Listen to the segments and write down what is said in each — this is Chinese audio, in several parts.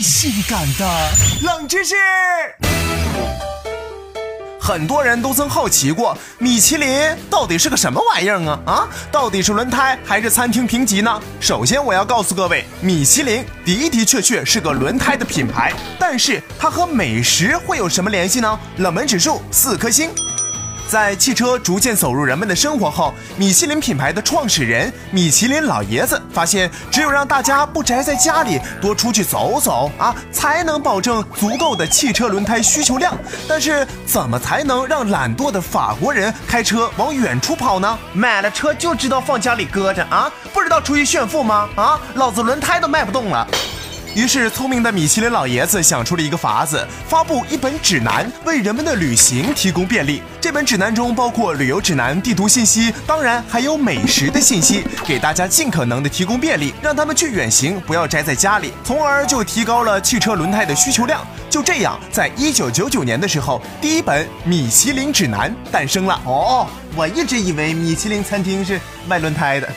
性感的冷知识。很多人都曾好奇过，米其林到底是个什么玩意儿啊？啊，到底是轮胎还是餐厅评级呢？首先，我要告诉各位，米其林的的确确是个轮胎的品牌，但是它和美食会有什么联系呢？冷门指数四颗星。在汽车逐渐走入人们的生活后，米其林品牌的创始人米其林老爷子发现，只有让大家不宅在家里，多出去走走啊，才能保证足够的汽车轮胎需求量。但是，怎么才能让懒惰的法国人开车往远处跑呢？买了车就知道放家里搁着啊，不知道出去炫富吗？啊，老子轮胎都卖不动了。于是，聪明的米其林老爷子想出了一个法子，发布一本指南，为人们的旅行提供便利。这本指南中包括旅游指南、地图信息，当然还有美食的信息，给大家尽可能的提供便利，让他们去远行，不要宅在家里，从而就提高了汽车轮胎的需求量。就这样，在一九九九年的时候，第一本米其林指南诞生了。哦，我一直以为米其林餐厅是卖轮胎的。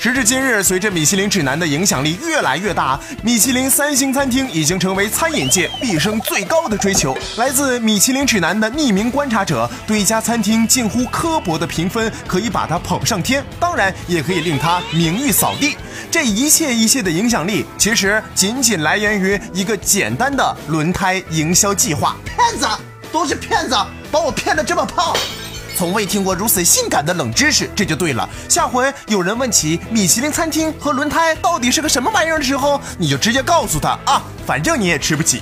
时至今日，随着米其林指南的影响力越来越大，米其林三星餐厅已经成为餐饮界毕生最高的追求。来自米其林指南的匿名观察者对一家餐厅近乎刻薄的评分，可以把它捧上天，当然也可以令它名誉扫地。这一切一切的影响力，其实仅仅来源于一个简单的轮胎营销计划。骗子都是骗子，把我骗得这么胖。从未听过如此性感的冷知识，这就对了。下回有人问起米其林餐厅和轮胎到底是个什么玩意儿的时候，你就直接告诉他啊，反正你也吃不起。